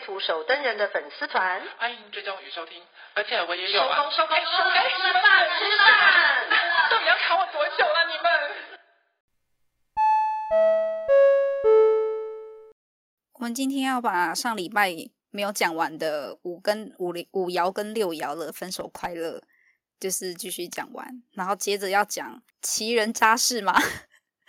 图手登人的粉丝团，欢迎追踪与收听，而且我也有啊。收工收工收工，吃饭吃饭，到底要卡我多久了？你们？我们今天要把上礼拜没有讲完的五跟五零五爻跟六爻的分手快乐，就是继续讲完，然后接着要讲奇人渣事嘛。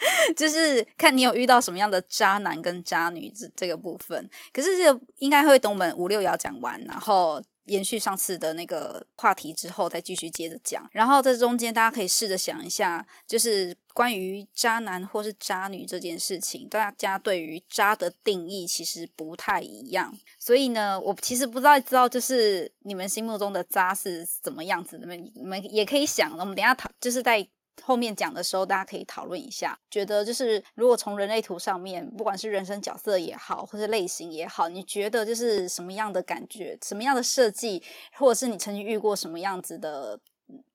就是看你有遇到什么样的渣男跟渣女这这个部分，可是这个应该会等我们五六爻讲完，然后延续上次的那个话题之后再继续接着讲。然后这中间大家可以试着想一下，就是关于渣男或是渣女这件事情，大家对于渣的定义其实不太一样。所以呢，我其实不知道知道就是你们心目中的渣是怎么样子的，你们你们也可以想，我们等下讨就是在。后面讲的时候，大家可以讨论一下，觉得就是如果从人类图上面，不管是人生角色也好，或是类型也好，你觉得就是什么样的感觉，什么样的设计，或者是你曾经遇过什么样子的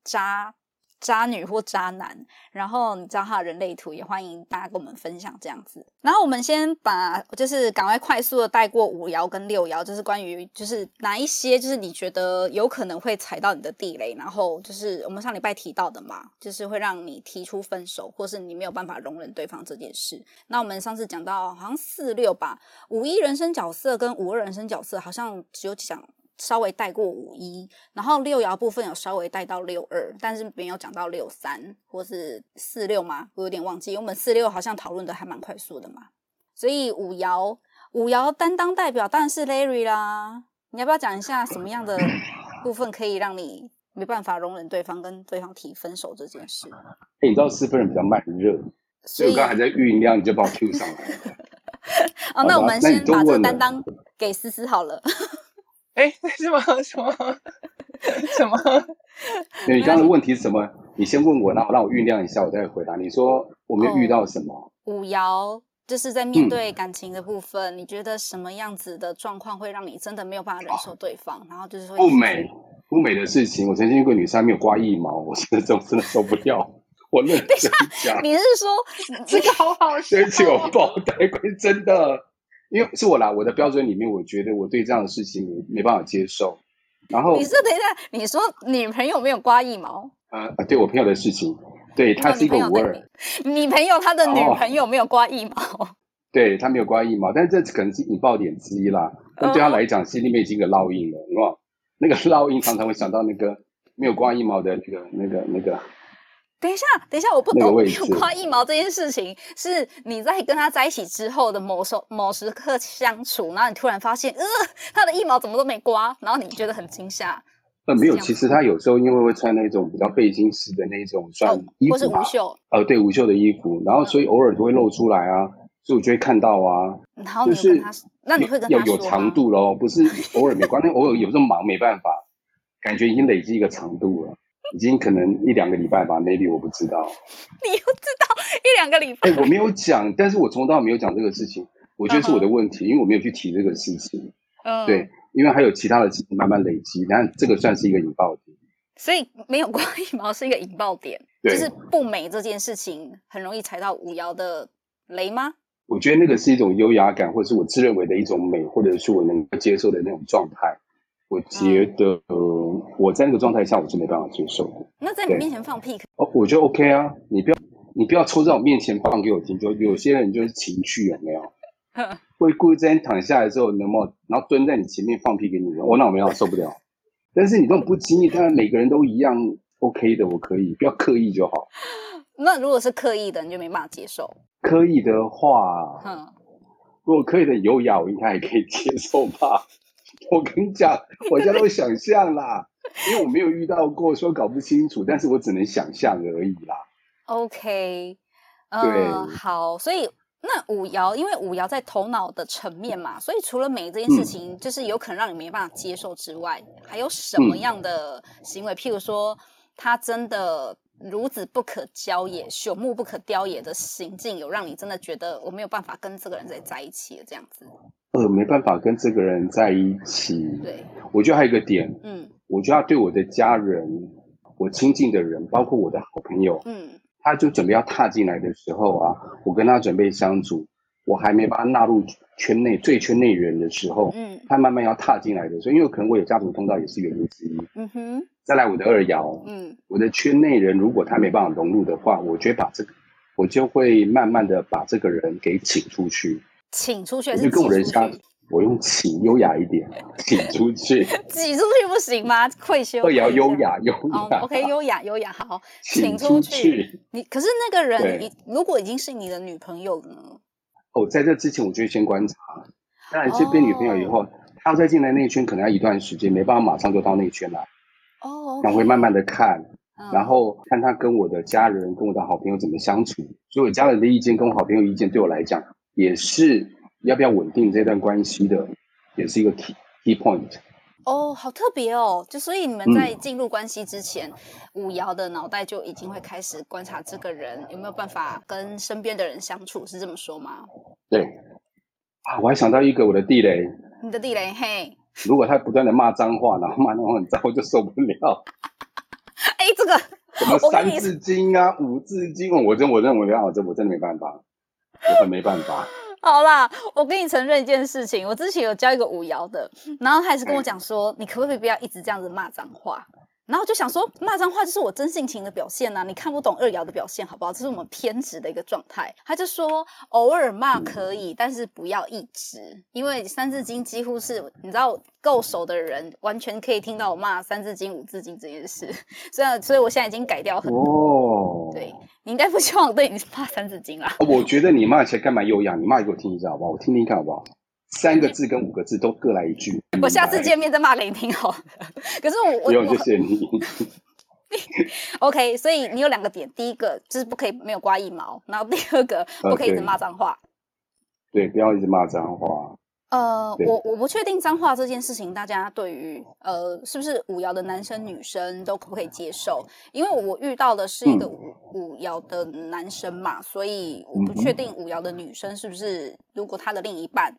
渣？渣女或渣男，然后你知道他的人类图，也欢迎大家跟我们分享这样子。然后我们先把就是赶快快速的带过五爻跟六爻，就是关于就是哪一些就是你觉得有可能会踩到你的地雷，然后就是我们上礼拜提到的嘛，就是会让你提出分手，或是你没有办法容忍对方这件事。那我们上次讲到好像四六吧，五一人生角色跟五二人生角色好像只有讲。稍微带过五一，然后六爻部分有稍微带到六二，但是没有讲到六三或是四六吗？我有点忘记。我们四六好像讨论的还蛮快速的嘛，所以五爻五爻担当代表当然是 Larry 啦。你要不要讲一下什么样的 部分可以让你没办法容忍对方跟对方提分手这件事？欸、你知道四分人比较慢热，所以我刚刚还在酝酿，你就把我 Q 上来了。哦，那我们先把这个担当给思思好了。哎，什么什么什么？你刚刚的问题是什么？你先问我，然后让我酝酿一下，我再回答。你说我没有遇到什么？哦、五爻就是在面对感情的部分，嗯，你觉得什么样子的状况会让你真的没有办法忍受对方？哦、然后就是说不美不美的事情。我曾经一个女生没有刮腋毛，我真的真真的受不了。我认真讲，你是说 这个好好笑？对不起，我爆胎，真的。因为是我啦，我的标准里面，我觉得我对这样的事情没没办法接受。然后你说等一下，你说女朋友没有刮腋毛？呃，对我朋友的事情，对他是一个无二，你朋友他的女朋友没有刮腋毛，哦、对他没有刮腋毛，但是这可能是引爆点之一啦。但对他来讲，心里面已经有烙印了，是吧？那个烙印常常会想到那个没有刮腋毛的那个、那个、那个。等一下，等一下，我不懂。刮腋毛这件事情，是你在跟他在一起之后的某时某时刻相处，然后你突然发现，呃，他的腋毛怎么都没刮，然后你觉得很惊吓。呃，没有，其实他有时候因为会穿那种比较背心式的那种算衣服，或是无袖。呃，对，无袖的衣服，然后所以偶尔都会露出来啊，所以我就会看到啊。然后你跟他，就是那你会跟他说有长度咯，不是偶尔没刮，那偶尔有这么忙没办法，感觉已经累积一个长度了。已经可能一两个礼拜吧，maybe 我不知道。你又知道一两个礼拜？哎、欸，我没有讲，但是我从头到尾没有讲这个事情，我觉得是我的问题，uh -huh. 因为我没有去提这个事情。嗯、uh 对，因为还有其他的事情慢慢累积，但这个算是一个引爆点。所以没有刮羽毛是一个引爆点，就是不美这件事情很容易踩到五爻的雷吗？我觉得那个是一种优雅感，或者是我自认为的一种美，或者是我能够接受的那种状态。我觉得，呃，我在那个状态下，我是没办法接受的。那在你面前放屁？哦，我觉得 OK 啊，你不要，你不要抽在我面前放给我听。就有些人就是情绪有没有？会故意在你躺下来之后，能不能，然后蹲在你前面放屁给你？我那我没有受不了。但是你这种不经意，当然每个人都一样 OK 的，我可以，不要刻意就好。那如果是刻意的，你就没办法接受。刻意的话，嗯，如果刻意的优雅，我应该还可以接受吧。我跟你讲，我现在都想象啦，因为我没有遇到过，说搞不清楚，但是我只能想象而已啦。OK，嗯，呃、好，所以那五爻，因为五爻在头脑的层面嘛，所以除了美这件事情，嗯、就是有可能让你没办法接受之外，还有什么样的行为？嗯、譬如说，他真的孺子不可教也，朽木不可雕也的行径，有让你真的觉得我没有办法跟这个人在在一起了这样子？呃，没办法跟这个人在一起。对，我觉得还有一个点，嗯，我觉得对我的家人，我亲近的人，包括我的好朋友，嗯。他就准备要踏进来的时候啊，我跟他准备相处，我还没把他纳入圈内最圈内人的时候，嗯，他慢慢要踏进来的时候，因为可能我有家族通道也是原因之一，嗯哼，再来我的二爻，嗯，我的圈内人如果他没办法融入的话，我就会把这个，我就会慢慢的把这个人给请出去，请出去还是跟我人像我用请优雅一点，请出去，挤出去不行吗？愧羞。二爻优雅，优雅。Oh, OK，优雅，优雅，好，请出去。你可是那个人，你如果已经是你的女朋友了呢？哦，在这之前，我就先观察。当然，是变女朋友以后，哦、他要再进来内圈，可能要一段时间，没办法马上就到内圈来。哦。然后会慢慢的看，嗯、然后看他跟我的家人、跟我的好朋友怎么相处。所以我家人的意见跟我好朋友意见，对我来讲也是。要不要稳定这段关系的，也是一个 key key point。哦，好特别哦！就所以你们在进入关系之前，嗯、五爻的脑袋就已经会开始观察这个人有没有办法跟身边的人相处，是这么说吗？对。啊，我还想到一个我的地雷。你的地雷，嘿。如果他不断的骂脏话，然后骂那种很脏，我就受不了。哎，这个什么三字经啊、五字经，我真我认为啊，这我真的没办法，我很没办法。好啦，我跟你承认一件事情，我之前有教一个五爻的，然后他也是跟我讲说，嗯、你可不可以不要一直这样子骂脏话？然后就想说，骂脏话就是我真性情的表现呐、啊，你看不懂二爻的表现好不好？这是我们偏执的一个状态。他就说，偶尔骂可以，但是不要一直，因为三字经几乎是你知道够熟的人，完全可以听到我骂三字经、五字经这件事。所以，所以我现在已经改掉很多。哦，对，你应该不希望我对你骂三字经啦。我觉得你骂起来干嘛优雅？你骂给我听一下好不好？我听听看好不好？三个字跟五个字都各来一句。我下次见面再骂给你听好了。可是我我不用谢谢你。OK，所以你有两个点，第一个就是不可以没有刮一毛，然后第二个不可以一直骂脏话。对，不要一直骂脏话。呃，我我不确定脏话这件事情，大家对于呃是不是五爻的男生女生都可不可以接受？因为我遇到的是一个五、嗯、五爻的男生嘛，所以我不确定五爻的女生是不是，如果她的另一半。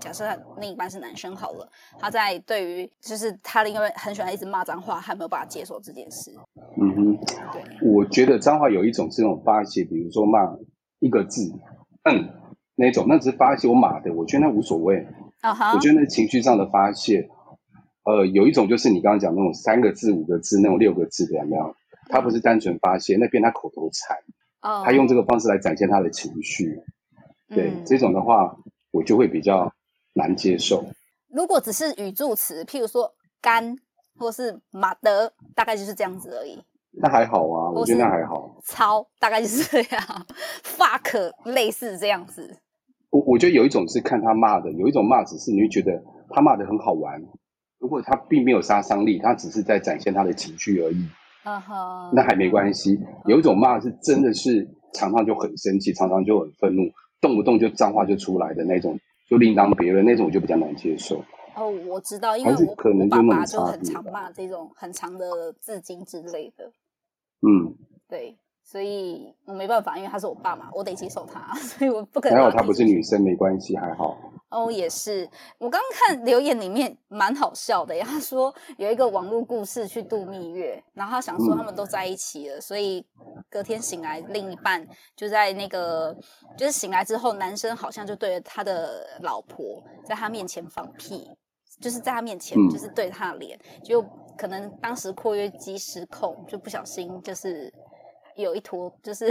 假设他另一半是男生好了，他在对于就是他的因为很喜欢一直骂脏话，他没有办法接受这件事。嗯哼，对，我觉得脏话有一种是那种发泄，比如说骂一个字，嗯，那种那只是发泄我骂的，我觉得那无所谓。啊哈，我觉得那情绪上的发泄，呃，有一种就是你刚刚讲那种三个字、五个字那种六个字的有没有？他不是单纯发泄，那变他口头禅，哦，他用这个方式来展现他的情绪。对，嗯，这种的话，我就会比较。难接受。如果只是语助词，譬如说“干”或是“马德”，大概就是这样子而已。那还好啊，我觉得那还好。超，大概就是这样。fuck，类似这样子。我我觉得有一种是看他骂的，有一种骂只是你会觉得他骂的很好玩。如果他并没有杀伤力，他只是在展现他的情绪而已。嗯哼。那还没关系。有一种骂是真的是常常就很生气，常常就很愤怒，动不动就脏话就出来的那种。就另当别论那种，我就比较难接受。哦，我知道，因为我可能爸爸就很常骂这种很长的字经之类的。嗯，对，所以我没办法，因为他是我爸嘛，我得接受他，所以我不可能。还好他不是女生，没关系，还好。哦，也是。我刚刚看留言里面蛮好笑的，他说有一个网络故事去度蜜月，然后他想说他们都在一起了，嗯、所以隔天醒来，另一半就在那个，就是醒来之后，男生好像就对着他的老婆在他面前放屁，就是在他面前，就是对他的脸，嗯、就可能当时括约肌失控，就不小心就是有一坨就是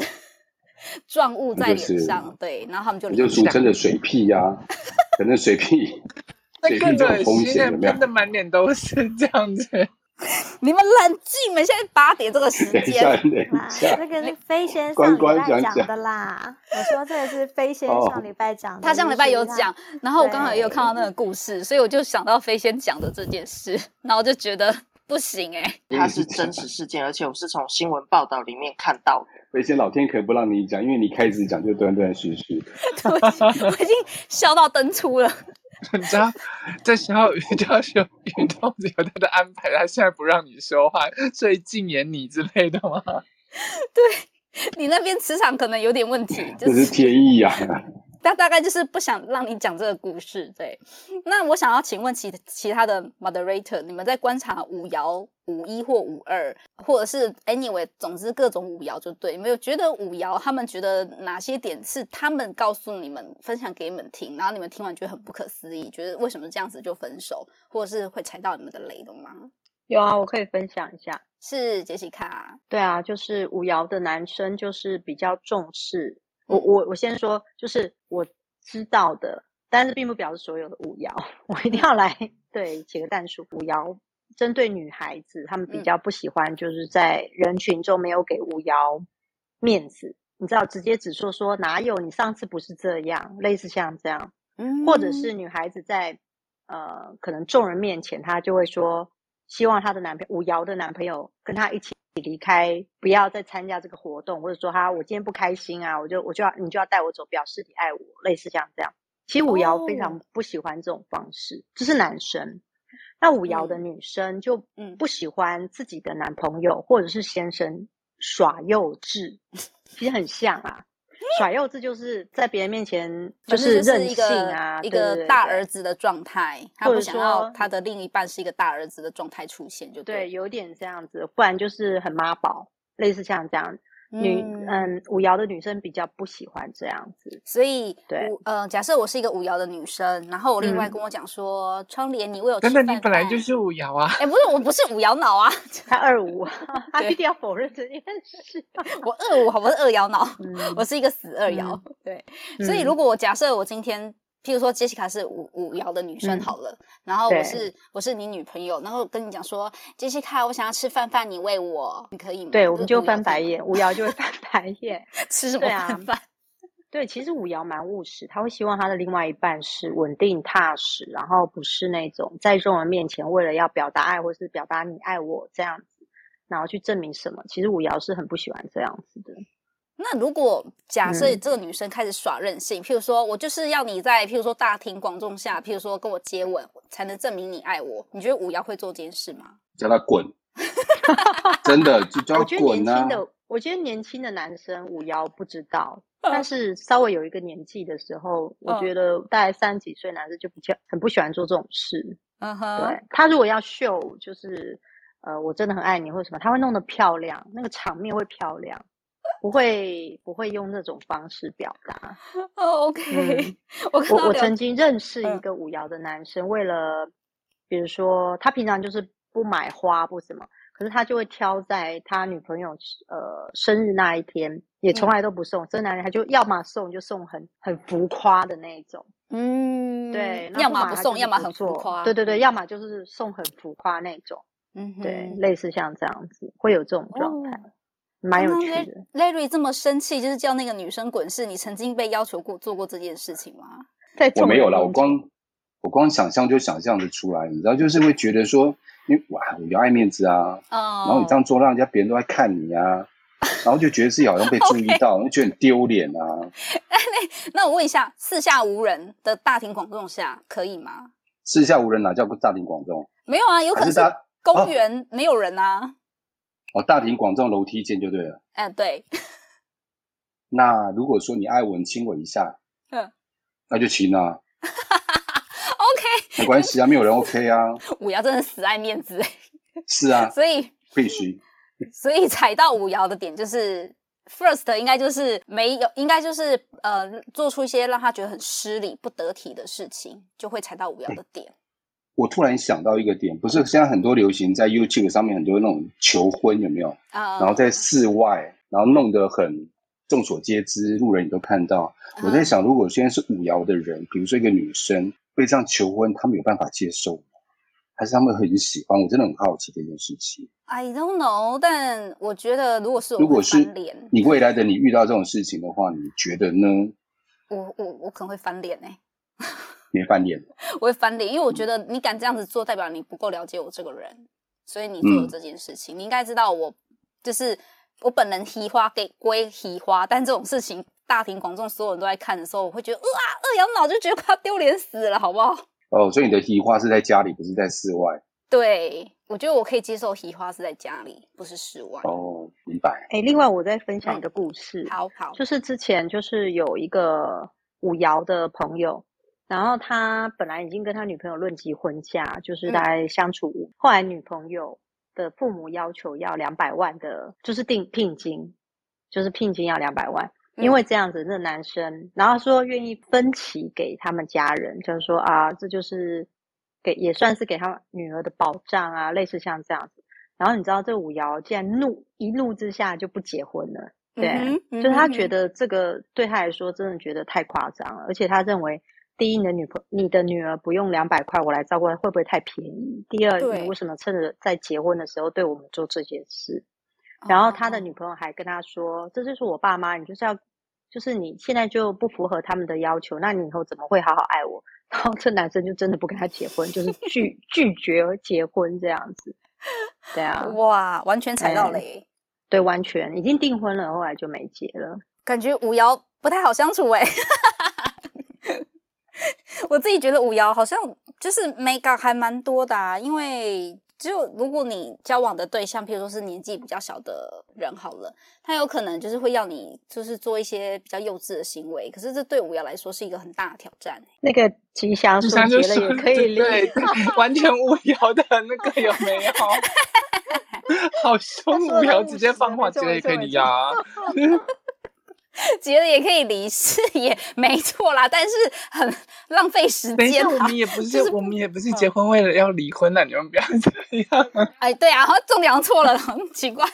状物在脸上，就是、对，然后他们就就俗称的水屁呀、啊。可能水平，水屁这种风险有没有？喷的满脸都是这样子。你们冷静，你们现在八点这个时间。那个是飞仙上礼拜讲的啦。我说这个是飞仙上礼拜讲的，他上礼拜有讲，然后我刚好也有看到那个故事，所以我就想到飞仙讲的这件事，然后就觉得不行哎、欸，它是真实事件，而且我是从新闻报道里面看到的。而且老天可不让你讲，因为你开始讲就断断续续。我已经笑到登出了。你知道，在小雨教学运动有他的安排，他现在不让你说话，所以禁言你之类的吗？对，你那边磁场可能有点问题，这是天意啊。他大概就是不想让你讲这个故事，对。那我想要请问其其他的 moderator，你们在观察五爻、五一或五二，或者是 anyway，总之各种五爻就对。有没有觉得五爻他们觉得哪些点是他们告诉你们、分享给你们听，然后你们听完觉得很不可思议，觉得为什么这样子就分手，或者是会踩到你们的雷的吗？有啊，我可以分享一下。是杰西卡。对啊，就是五爻的男生就是比较重视。我我我先说，就是我知道的，但是并不表示所有的五爻，我一定要来对写个但书。五爻针对女孩子，她们比较不喜欢，就是在人群中没有给五爻面子，你知道，直接只说说哪有你上次不是这样，类似像这样，嗯，或者是女孩子在呃可能众人面前，她就会说希望她的男朋友五爻的男朋友跟她一起。离开，不要再参加这个活动，或者说哈我今天不开心啊，我就我就要你就要带我走，表示你爱我，类似像这样。其实五爻非常不喜欢这种方式，这、oh. 是男生。那五爻的女生就嗯不喜欢自己的男朋友或者是先生耍幼稚，其实很像啊。耍幼稚就是在别人面前就是任性啊，一个大儿子的状态，他不想要他的另一半是一个大儿子的状态出现，就对，对，有点这样子，不然就是很妈宝，类似像这样。女嗯，五爻的女生比较不喜欢这样子，所以对呃，假设我是一个五爻的女生，然后我另外跟我讲说，窗帘你为我吃饭饭，等等，你本来就是五爻啊？哎，不是，我不是五爻脑啊，才二五，他一定要否认这件事。我二五，好不是二爻脑，我是一个死二爻。对，所以如果我假设我今天。譬如说，杰西卡是五五爻的女生好了，嗯、然后我是我是你女朋友，然后跟你讲说，杰西卡，我想要吃饭饭，你喂我，你可以吗？对，我们就翻白眼，五爻就会翻白眼，吃什么饭饭？对，其实五爻蛮务实，他会希望他的另外一半是稳定踏实，然后不是那种在众人面前为了要表达爱或是表达你爱我这样子，然后去证明什么。其实五爻是很不喜欢这样子的。那如果假设这个女生开始耍任性，嗯、譬如说我就是要你在譬如说大庭广众下，譬如说跟我接吻，才能证明你爱我，你觉得五幺会做这件事吗？叫他滚！真的就叫他滚啊！我觉得年轻的，我觉得年轻的男生五幺不知道，但是稍微有一个年纪的时候，我觉得大概三十几岁男生就比较很不喜欢做这种事。嗯哼，对，他如果要秀，就是呃，我真的很爱你或者什么，他会弄得漂亮，那个场面会漂亮。不会不会用那种方式表达。Oh, OK，嗯，我我我曾经认识一个舞瑶的男生，为了比如说他平常就是不买花不什么，可是他就会挑在他女朋友呃生日那一天，也从来都不送。这男人他就要么送就送很很浮夸的那种，嗯，对，要么不送，要么很浮夸，对对对，要么就是送很浮夸那种，嗯哼，对，类似像这样子会有这种状态。Oh. 蛮有趣的。Larry 这么生气，就是叫那个女生滚。是你曾经被要求过做过这件事情吗？我没有啦，我光我光想象就想象的出来，你知道，就是会觉得说，因为哇，我要爱面子啊，哦、然后你这样做，让人家别人都在看你啊，然后就觉得自己好像被 注意到就觉得很丢脸啊。那那我问一下，四下无人的大庭广众下可以吗？四下无人哪叫大庭广众？没有啊，有可能是公园没有人啊。哦，大庭广众楼梯间就对了。嗯，对。那如果说你爱我，你亲我一下，嗯，那就亲啊。OK，没关系啊，没有人 OK 啊。五瑶真的死爱面子。是啊。所以必须。所以踩到五瑶的点就是，first 应该就是没有，应该就是呃，做出一些让他觉得很失礼、不得体的事情，就会踩到五瑶的点。我突然想到一个点，不是现在很多流行在 YouTube 上面很多那种求婚有没有？啊，然后在室外，然后弄得很众所皆知，路人也都看到。我在想，如果现在是五爻的人，比如说一个女生被这样求婚，他们有办法接受吗？还是他们很喜欢？我真的很好奇这件事情。I don't know，但我觉得如果是如果是你未来的你遇到这种事情的话，你觉得呢？我我我可能会翻脸哎、欸。你翻脸，我会翻脸，因为我觉得你敢这样子做，代表你不够了解我这个人，所以你做了这件事情。嗯、你应该知道我就是我本人提花给归提花，但这种事情大庭广众，所有人都在看的时候，我会觉得哇，二阳脑就觉得快要丢脸死了，好不好？哦，所以你的提花是在家里，不是在室外。对，我觉得我可以接受提花是在家里，不是室外。哦，明白。哎，另外我再分享一个故事。嗯、好好，就是之前就是有一个五爻的朋友。然后他本来已经跟他女朋友论及婚嫁，就是大概相处。嗯、后来女朋友的父母要求要两百万的，就是定聘金，就是聘金要两百万。嗯、因为这样子，那男生然后说愿意分期给他们家人，就是说啊，这就是给也算是给他女儿的保障啊，类似像这样子。然后你知道这五爻竟然怒一怒之下就不结婚了，对，嗯嗯、就是他觉得这个对他来说真的觉得太夸张了，而且他认为。第一，你的女朋你的女儿不用两百块我来照顾，会不会太便宜？第二，你为什么趁着在结婚的时候对我们做这件事？然后他的女朋友还跟他说：“哦、这就是我爸妈，你就是要，就是你现在就不符合他们的要求，那你以后怎么会好好爱我？” 然后这男生就真的不跟他结婚，就是拒 拒绝结婚这样子。对啊，哇，完全踩到雷。对，完全已经订婚了，后来就没结了。感觉五爻不太好相处哎。我自己觉得五爻好像就是美感还蛮多的啊，因为就如果你交往的对象，譬如说是年纪比较小的人好了，他有可能就是会要你就是做一些比较幼稚的行为，可是这对五爻来说是一个很大的挑战。那个吉祥树结了也可以对，完全五爻的那个有没有？好凶，五爻直接放话，结了也可以离啊。结了也可以离，是也没错啦，但是很浪费时间。我们 也不是，就是、我们也不是结婚为了要离婚的，嗯、你们不要这样。哎，对啊，重点错了，很奇怪。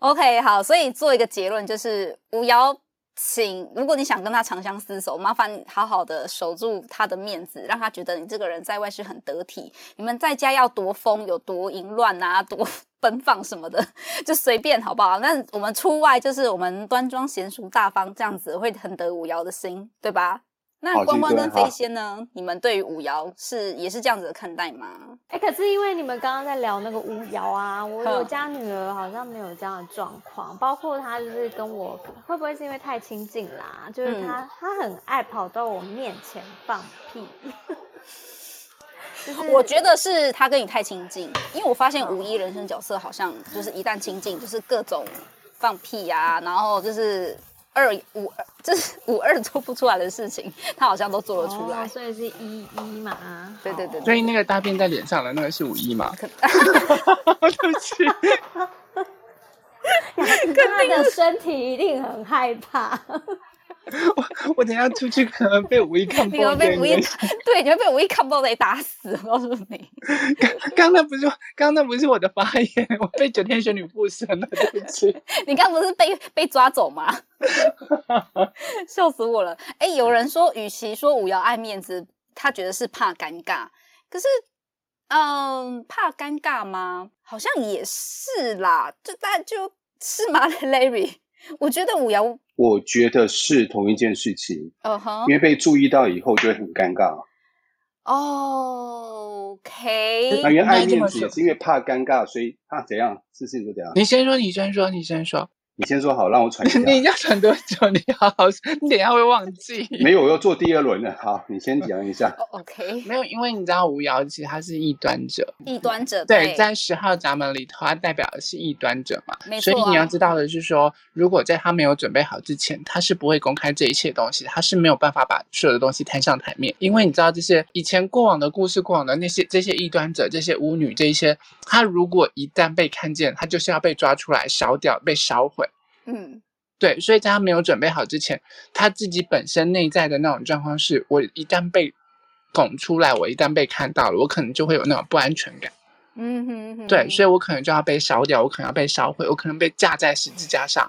OK，好，所以做一个结论就是，五爻，请如果你想跟他长相厮守，麻烦好好的守住他的面子，让他觉得你这个人在外是很得体。你们在家要多疯，有多淫乱啊，多。奔放什么的就随便好不好？那我们出外就是我们端庄娴熟大方这样子，会很得五爻的心，对吧？那关关跟飞仙呢？你们对于五爻是也是这样子的看待吗？哎、欸，可是因为你们刚刚在聊那个五爻啊，我我家女儿好像没有这样的状况，包括她就是跟我会不会是因为太亲近啦？就是她她、嗯、很爱跑到我面前放屁。就是、我觉得是她跟你太亲近，因为我发现五一人生角色好像就是一旦亲近，就是各种放屁呀、啊，然后就是二五二，这是五二做不出来的事情，他好像都做得出来。哦、所以是一一嘛？对对对，对。所以那个大便在脸上的那个是五一嘛？对不起。他的身体一定很害怕。我我等下出去可能被五 一看爆，被五一对，你要被五一看爆得打死，我告诉你。刚刚那不是刚刚那不是我的发言，我被九天玄女附身了，对不起。你刚不是被被抓走吗？笑死我了！哎，有人说，与其说五瑶爱面子，他觉得是怕尴尬。可是，嗯，怕尴尬吗？好像也是啦。就大家就是吗，Larry？我觉得五爻。我觉得是同一件事情，嗯哼、uh，huh. 因为被注意到以后就会很尴尬。OK，那原来爱面子也是因为怕尴尬，所以怕怎样，事情就怎样。你先说，你先说，你先说。你先说好，让我喘一下。你要喘多久？你好好，你等一下会忘记。没有，我要做第二轮了。好，你先讲一下。Oh, OK，没有，因为你知道吴瑶其实她是异端者。异端者对，对，在十号闸门里头，它代表的是异端者嘛。没错啊。所以你要知道的是说，如果在他没有准备好之前，他是不会公开这一切东西，他是没有办法把所有的东西摊上台面。因为你知道这些以前过往的故事，过往的那些这些异端者，这些巫女，这一些他如果一旦被看见，他就是要被抓出来烧掉，被烧毁。嗯。对，所以在他没有准备好之前，他自己本身内在的那种状况是：我一旦被拱出来，我一旦被看到了，我可能就会有那种不安全感。嗯哼哼。对，所以我可能就要被烧掉，我可能要被烧毁，我可能被架在十字架上，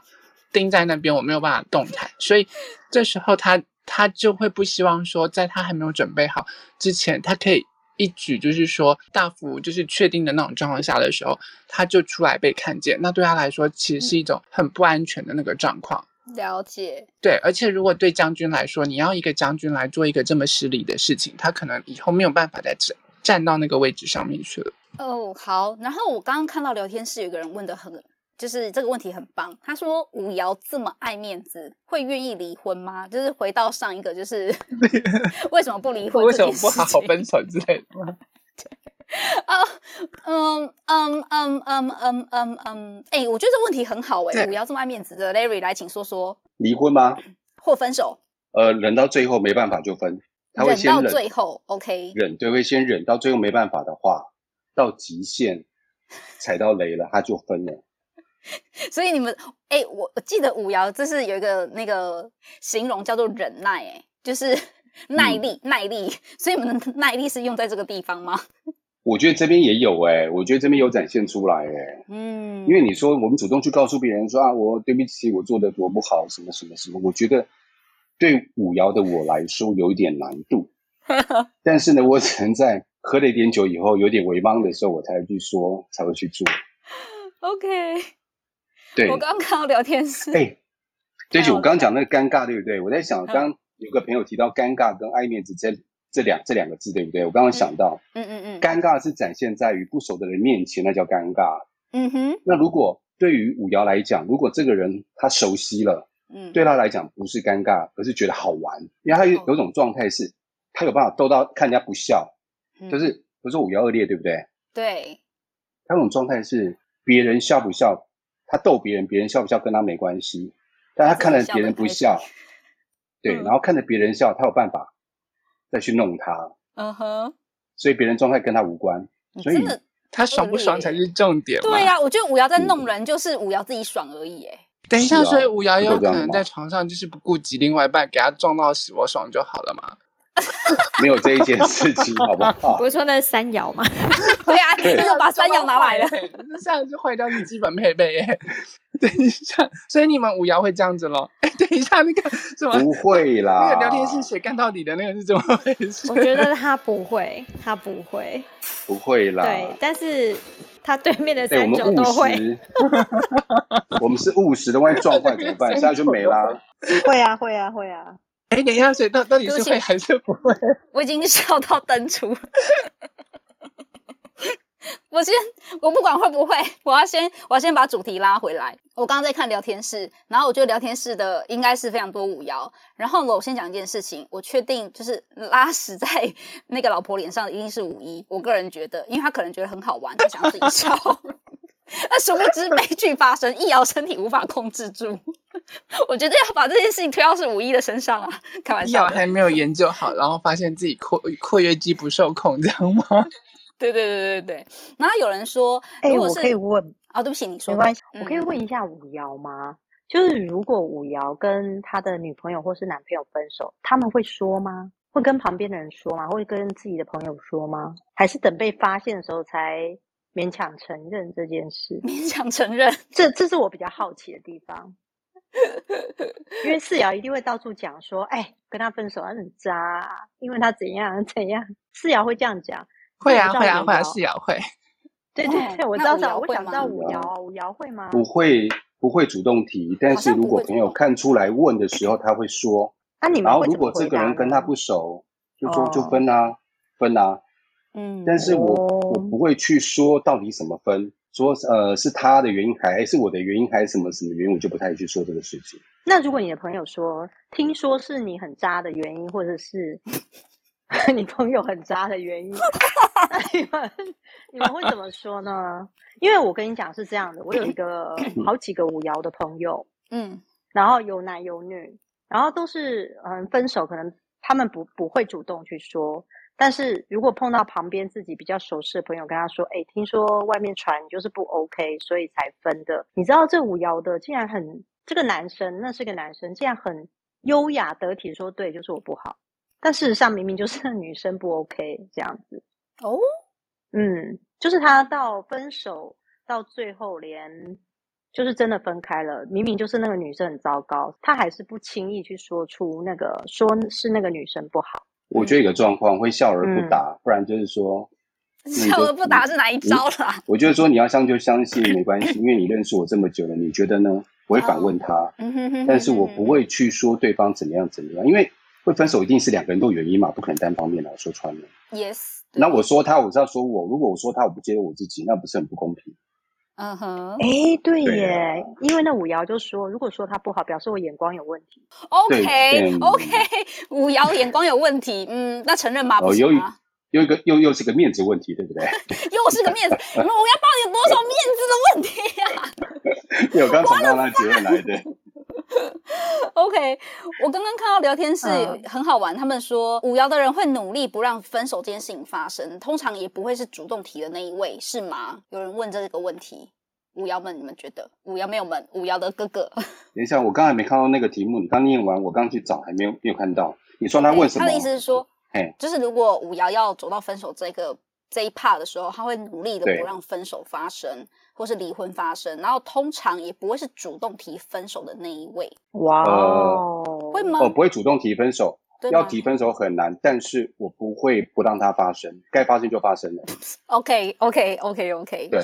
钉在那边，我没有办法动弹。所以这时候他他就会不希望说，在他还没有准备好之前，他可以。一举就是说大幅就是确定的那种状况下的时候，他就出来被看见，那对他来说其实是一种很不安全的那个状况。了解。对，而且如果对将军来说，你要一个将军来做一个这么失礼的事情，他可能以后没有办法再站站到那个位置上面去了。哦，好。然后我刚刚看到聊天室有个人问的很，就是这个问题很棒。他说五爻这么爱面子，会愿意离婚吗？就是回到上一个，就是 为什么不离婚？为什么不好好分手之类的吗？啊，嗯嗯嗯嗯嗯嗯嗯，哎，我觉得这问题很好哎。五爻这么爱面子的 Larry 来，请说说。离婚吗？或分手？呃，忍到最后没办法就分。他会先忍，忍到最后，OK。忍，对，会先忍到最后没办法的话，到极限踩到雷了，他就分了。所以你们，哎，我我记得五爻这是有一个那个形容叫做忍耐，哎，就是 耐力，嗯、耐力。所以你们的 耐力是用在这个地方吗？我觉得这边也有哎，我觉得这边有展现出来哎，嗯，因为你说我们主动去告诉别人说啊，我对不起，我做的多不好，什么什么什么，我觉得。对五爻的我来说有一点难度，但是呢，我只能在喝了一点酒以后有点微茫的时候，我才会去说，才会去做。OK，对，我刚刚聊天室，哎，对不起，我刚刚讲那个尴尬，对不对？我在想，刚有个朋友提到尴尬跟爱面子这这两这两个字，对不对？我刚刚想到，嗯嗯嗯，尴尬是展现在于不熟的人面前，那叫尴尬。嗯哼，那如果对于五爻来讲，如果这个人他熟悉了。嗯，对他来讲不是尴尬，而是觉得好玩，因为他有有种状态是，他有办法逗到看人家不笑，嗯、就是不是五爻二裂，对不对？对，他那种状态是别人笑不笑，他逗别人，别人笑不笑跟他没关系，但他看着别人不笑，对，然后看着别人笑，他有办法再去弄他，嗯哼，所以别人状态跟他无关，所以他爽不爽才是重点。对呀、啊，我觉得五瑶在弄人，就是五瑶自己爽而已，哎。等一下，所以五瑶有可能在床上就是不顾及另外一半，给他撞到死我爽就好了吗？没有这一件事情，好不好？不是说那是山摇吗？对啊，你又把山摇拿来了，那这样就坏掉你基本配备耶。等一下，所以你们五爻会这样子咯？哎，等一下，那个什么？不会啦。那个聊天室写干到底的那个是怎么回事？我觉得他不会，他不会，不会啦。对，但是。他对面的三种都会，欸、我，们我们是务实的，万一撞坏怎么办？现在就没啦。会啊，会啊，会啊。哎、一下，所以到到底是会还是不会？我已经笑到登出。我先，我不管会不会，我要先，我要先把主题拉回来。我刚刚在看聊天室，然后我觉得聊天室的应该是非常多五爻。然后呢，我先讲一件事情，我确定就是拉屎在那个老婆脸上的一定是五一。我个人觉得，因为他可能觉得很好玩，他想要自己笑。那殊不知悲剧发生，一爻身体无法控制住。我觉得要把这件事情推到是五一的身上啊，开玩笑。还没有研究好，然后发现自己括括约肌不受控，这样吗？对对对对对，然后有人说，哎，我可以问啊，对不起，你说没关系，我可以问一下五爻吗？就是如果五爻跟他的女朋友或是男朋友分手，他们会说吗？会跟旁边的人说吗？会跟自己的朋友说吗？还是等被发现的时候才勉强承认这件事？勉强承认，这这是我比较好奇的地方，因为四瑶一定会到处讲说，哎，跟他分手他很渣，因为他怎样怎样，四瑶会这样讲。会啊会啊会啊，四瑶会。对对对，我知道，我想知道五瑶，五瑶会吗？不会，不会主动提。但是如果朋友看出来问的时候，他会说。那你们然后如果这个人跟他不熟，就说就分啊，分啊。嗯。但是我我不会去说到底怎么分，说呃是他的原因还是我的原因还是什么什么原因，我就不太去说这个事情。那如果你的朋友说，听说是你很渣的原因，或者是？你朋友很渣的原因，那你们你们会怎么说呢？因为我跟你讲是这样的，我有一个 好几个五爻的朋友，嗯，然后有男有女，然后都是嗯分手，可能他们不不会主动去说，但是如果碰到旁边自己比较熟识的朋友跟他说，哎，听说外面传你就是不 OK，所以才分的。你知道这五爻的竟然很这个男生，那是个男生，竟然很优雅得体说，对，就是我不好。但事实上，明明就是 女生不 OK 这样子哦，嗯，就是他到分手到最后连就是真的分开了，明明就是那个女生很糟糕，他还是不轻易去说出那个说是那个女生不好。我觉得有个状况会笑而不答，嗯、不然就是说 笑而不答是哪一招啦？我觉得说你要相就相信 没关系，因为你认识我这么久了，你觉得呢？我会反问他，哦、但是我不会去说对方怎么样怎么样，因为。会分手一定是两个人都有原因嘛，不可能单方面来说穿了。Yes。那我说他，我是要说我，如果我说他，我不接受我自己，那不是很不公平？嗯哼。哎，对耶，对因为那五爻就说，如果说他不好，表示我眼光有问题。OK OK，五爻眼光有问题，嗯，那承认吗？不行吗？又一个又又是个面子问题，对不对？又是个面子，我要报你多少面子的问题呀、啊？我刚从到那结论来的。OK，我刚刚看到聊天室很好玩，嗯、他们说五爻的人会努力不让分手这件事情发生，通常也不会是主动提的那一位，是吗？有人问这个问题，五爻们，你们觉得五爻没有们，五爻的哥哥？等一下，我刚才没看到那个题目，你刚念完，我刚去找，还没有没有看到。你说他问什么？他的意思是说。Hey. 就是如果五爻要走到分手这个这一 part 的时候，他会努力的不让分手发生，或是离婚发生，然后通常也不会是主动提分手的那一位。哇哦、呃，会吗？我不会主动提分手，要提分手很难，但是我不会不让它发生，该发生就发生了。OK OK OK OK。对，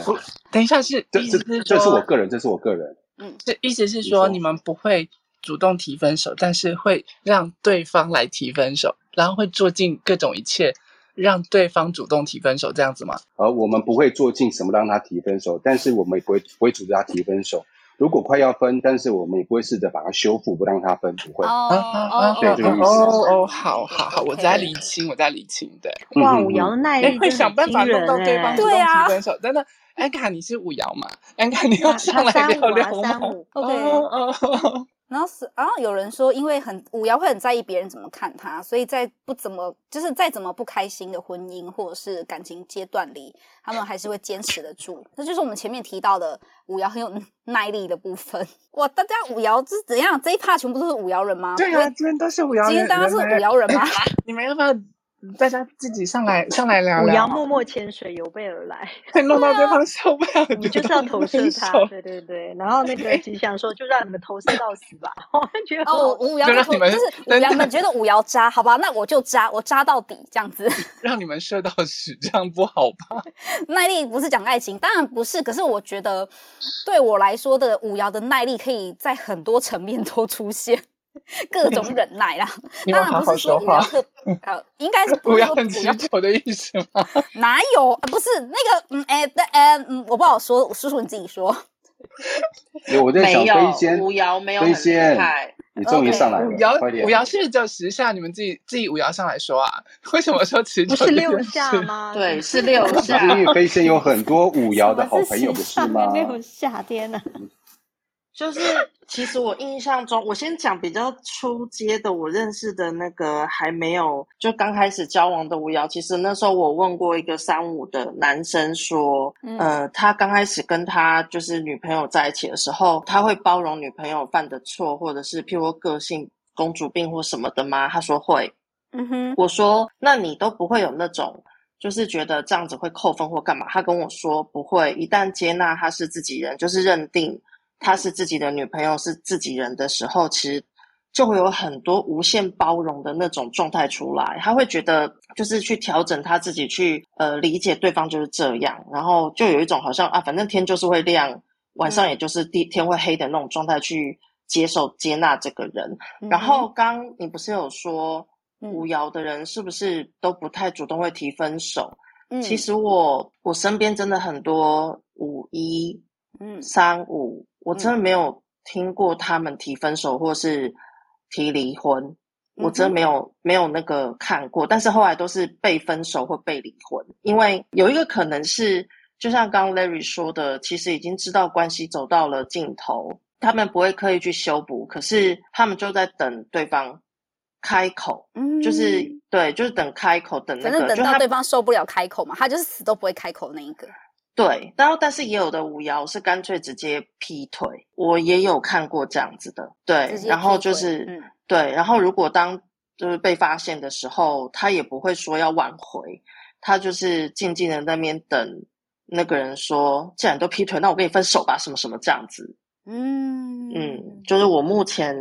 等一下是，这是这是我个人，这是我个人。嗯，这意思是说你们不会主动提分手，但是会让对方来提分手。然后会做尽各种一切，让对方主动提分手，这样子吗？而我们不会做尽什么让他提分手，但是我们也不会不会阻止他提分手。如果快要分，但是我们也不会试着把它修复，不让他分，不会。哦哦对，这个意思。哦哦，好好好，我在理清，我在理清。对，哇，五爻的耐力会想办法弄到对方主动提分手。真的，安卡你是五爻嘛？安卡你要上来聊聊吗？OK，哦。然后是，然后有人说，因为很五爻会很在意别人怎么看他，所以在不怎么就是再怎么不开心的婚姻或者是感情阶段里，他们还是会坚持得住。那就是我们前面提到的五爻很有耐力的部分。哇，大家五爻是怎样？这一趴全部都是五爻人吗？对啊，今天都是五爻人。今天大家是五爻人吗？你们要不要？大家自己上来上来聊聊。五爻默默潜水，有备而来，会弄到对方 受不了。你就是要投射他，对对对。然后那 个吉祥说，就让你们投射到死吧。我觉得哦，五爻就，就是五爻们觉得五爻渣，好吧，那我就渣，我渣到底这样子。让你们射到死，这样不好吧？耐力不是讲爱情，当然不是。可是我觉得，对我来说的五爻的耐力，可以在很多层面都出现。各种 忍耐啦，当然不是说五爻特呃，应该是不要很持久的意思吗？哪有？啊、不是那个，嗯，哎、欸，哎、欸，嗯，我不好说，叔叔你自己说。有我在想飞仙，五爻没有很厉害，你终于上来了。五爻，五爻是不是就十下？你们自己自己五爻上来说啊？为什么说持久？不是六下吗？对，是六下。因为飞仙有很多五爻的好朋友，不是吗？六下天呐。就是，其实我印象中，我先讲比较初阶的，我认识的那个还没有就刚开始交往的吴瑶。其实那时候我问过一个三五的男生说，嗯、呃，他刚开始跟他就是女朋友在一起的时候，他会包容女朋友犯的错，或者是譬如说个性公主病或什么的吗？他说会。嗯哼，我说那你都不会有那种就是觉得这样子会扣分或干嘛？他跟我说不会，一旦接纳他是自己人，就是认定。他是自己的女朋友，是自己人的时候，其实就会有很多无限包容的那种状态出来。他会觉得，就是去调整他自己，去呃理解对方就是这样，然后就有一种好像啊，反正天就是会亮，晚上也就是地天会黑的那种状态，去接受接纳这个人。嗯、然后刚你不是有说五爻的人是不是都不太主动会提分手？嗯、其实我我身边真的很多五一嗯三五。我真的没有听过他们提分手或是提离婚，我真的没有没有那个看过。但是后来都是被分手或被离婚，因为有一个可能是，就像刚刚 Larry 说的，其实已经知道关系走到了尽头，他们不会刻意去修补，可是他们就在等对方开口，嗯，就是对，就是等开口，等那个，反正等到对方受不了开口嘛，他就是死都不会开口那一个。对，然后但是也有的五爻是干脆直接劈腿，我也有看过这样子的。对，然后就是，嗯、对，然后如果当就是被发现的时候，他也不会说要挽回，他就是静静的在那边等那个人说，既然都劈腿，那我跟你分手吧，什么什么这样子。嗯嗯，就是我目前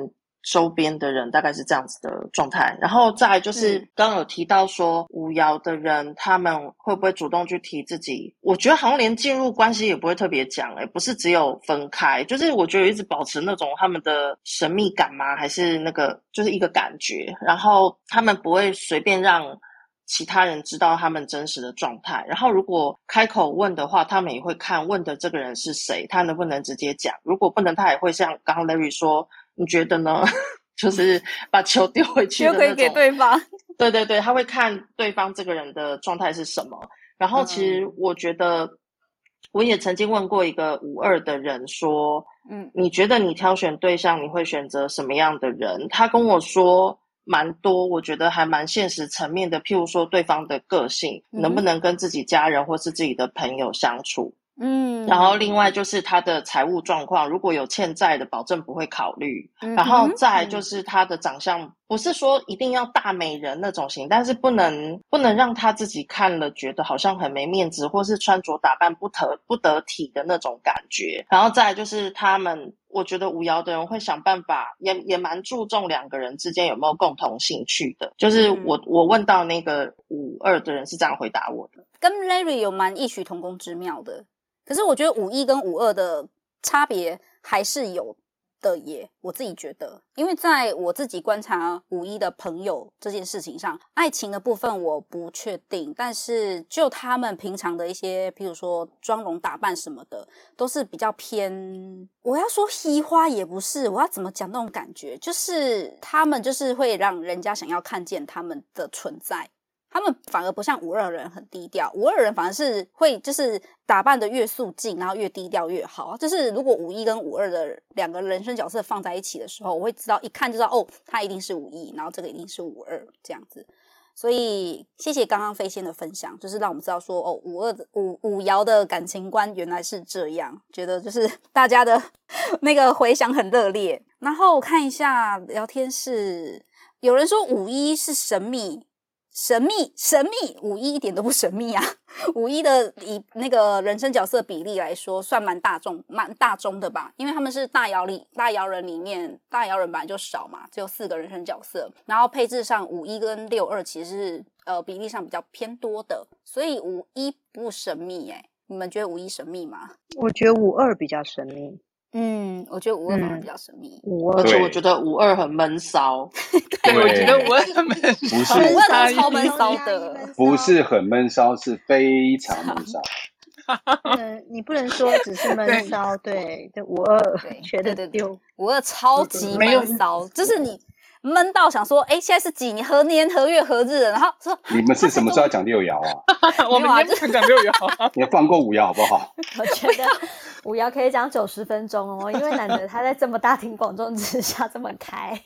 周边的人大概是这样子的状态，然后再来就是刚刚有提到说五爻的人他们会不会主动去提自己？我觉得好像连进入关系也不会特别讲，诶，不是只有分开，就是我觉得一直保持那种他们的神秘感吗？还是那个就是一个感觉？然后他们不会随便让其他人知道他们真实的状态，然后如果开口问的话，他们也会看问的这个人是谁，他能不能直接讲？如果不能，他也会像刚刚 Larry 说。你觉得呢？就是把球丢回去，就可以给对方。对对对，他会看对方这个人的状态是什么。然后，其实我觉得，我也曾经问过一个五二的人说：“嗯，你觉得你挑选对象，你会选择什么样的人？”他跟我说蛮多，我觉得还蛮现实层面的。譬如说，对方的个性能不能跟自己家人或是自己的朋友相处。嗯，然后另外就是他的财务状况，如果有欠债的，保证不会考虑。嗯、然后再就是他的长相，不是说一定要大美人那种型，但是不能不能让他自己看了觉得好像很没面子，或是穿着打扮不得不得体的那种感觉。然后再就是他们，我觉得五爻的人会想办法，也也蛮注重两个人之间有没有共同兴趣的。就是我我问到那个五二的人是这样回答我的，跟 Larry 有蛮异曲同工之妙的。可是我觉得五一跟五二的差别还是有的耶，我自己觉得，因为在我自己观察五一的朋友这件事情上，爱情的部分我不确定，但是就他们平常的一些，譬如说妆容打扮什么的，都是比较偏，我要说嘻花也不是，我要怎么讲那种感觉，就是他们就是会让人家想要看见他们的存在。他们反而不像五二人很低调，五二人反而是会就是打扮得越素净，然后越低调越好。就是如果五一跟五二的两个人生角色放在一起的时候，我会知道一看就知道哦，他一定是五一，然后这个一定是五二这样子。所以谢谢刚刚飞仙的分享，就是让我们知道说哦，五二的五五爻的感情观原来是这样，觉得就是大家的 那个回响很热烈。然后我看一下聊天室，有人说五一是神秘。神秘神秘，五一一点都不神秘啊！五一的以那个人生角色比例来说，算蛮大众、蛮大众的吧？因为他们是大摇里大摇人里面，大摇人本来就少嘛，只有四个人生角色。然后配置上，五一跟六二其实是呃比例上比较偏多的，所以五一不神秘哎、欸。你们觉得五一神秘吗？我觉得五二比较神秘。嗯，我觉得五二比较神秘，五二，而且我觉得五二很闷骚。对，我觉得五二很闷骚，不是五二超闷骚的，不是很闷骚，是非常闷 骚。嗯，你不能说只是闷骚，对，就五二觉得的丢，五二超级闷骚，就是你闷到想说，哎，现在是几年何年何月何日？然后说 你们是什么时候要讲六爻啊？我们今天讲六爻，你要放过五爻好不好？我觉得。五爻可以讲九十分钟哦，因为难得他在这么大庭广众之下这么开。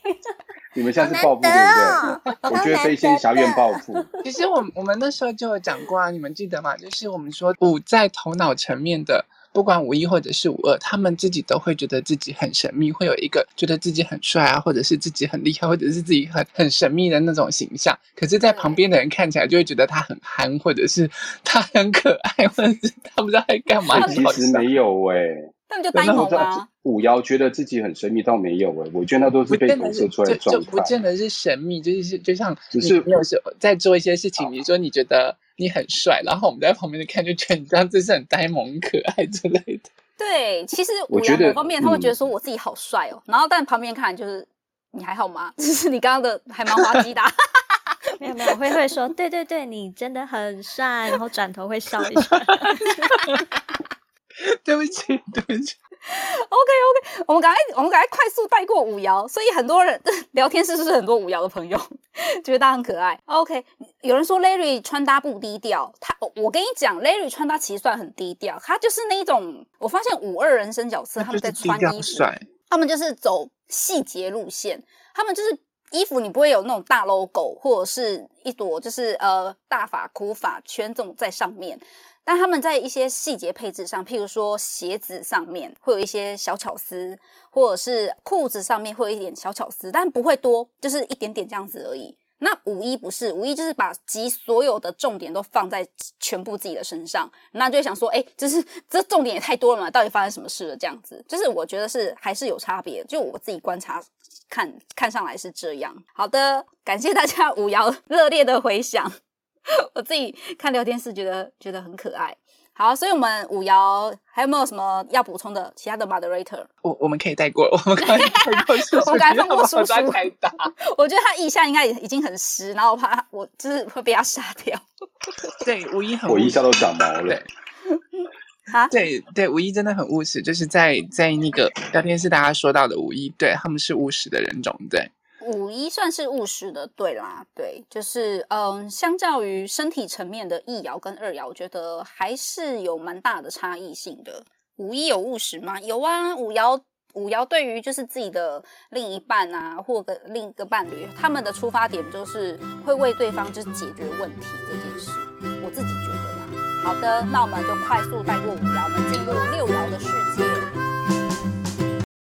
你们现在是报复对不对？我觉得飞仙侠院报复。其实我我们那时候就有讲过啊，你们记得吗？就是我们说五在头脑层面的。不管五一或者是五二，他们自己都会觉得自己很神秘，会有一个觉得自己很帅啊，或者是自己很厉害，或者是自己很很神秘的那种形象。可是，在旁边的人看起来就会觉得他很憨，或者是他很可爱，或者是他不知道在干嘛。其实没有哎、欸，那你就单红啊。五幺觉得自己很神秘，倒没有哎、欸，我觉得那都是被投射出来的状态。就，就不见得是神秘，就是就像只是有时候在做一些事情，比如说你觉得你很帅，然后我们在旁边看就觉得你这样子是很呆萌可爱之类的。对，其实我觉得某方面他会觉得说我自己好帅哦，嗯、然后但旁边看就是你还好吗？就是你刚刚的还蛮滑稽的，没有没有，会会说对对对，你真的很帅，然后转头会笑一下。对不起，对不起。OK OK，我们赶快我们赶快快速带过五爻，所以很多人 聊天室是不是很多五爻的朋友 觉得他很可爱？OK，有人说 Larry 穿搭不低调，他我跟你讲，Larry 穿搭其实算很低调，他就是那种我发现五二人生角色他们在穿衣服，他们就是走细节路线，他们就是衣服你不会有那种大 logo 或者是一朵就是呃大发箍发圈这种在上面。但他们在一些细节配置上，譬如说鞋子上面会有一些小巧思，或者是裤子上面会有一点小巧思，但不会多，就是一点点这样子而已。那五一不是，五一就是把集所有的重点都放在全部自己的身上，那就想说，哎，就是这重点也太多了嘛，到底发生什么事了？这样子，就是我觉得是还是有差别。就我自己观察看看上来是这样。好的，感谢大家五爻 热烈的回响，我自己看聊天室觉得觉得很可爱。好，所以我们五爻还有没有什么要补充的？其他的 moderator，我我们可以带过，我们可以带过叔叔，我刚才放过叔叔。我觉得他腋下应该已经很湿，然后我怕他我就是会被他杀掉。对，五一很，我一下都长毛了。啊，对对，五一真的很务实，就是在在那个聊天室大家说到的五一，对他们是务实的人种，对。五一算是务实的，对啦，对，就是嗯，相较于身体层面的一爻跟二爻，我觉得还是有蛮大的差异性的。五一有务实吗？有啊，五爻五爻对于就是自己的另一半啊，或个另一个伴侣，他们的出发点就是会为对方就是解决问题这件事。我自己觉得啦。好的，那我们就快速带过五爻，我们进入六爻的世界。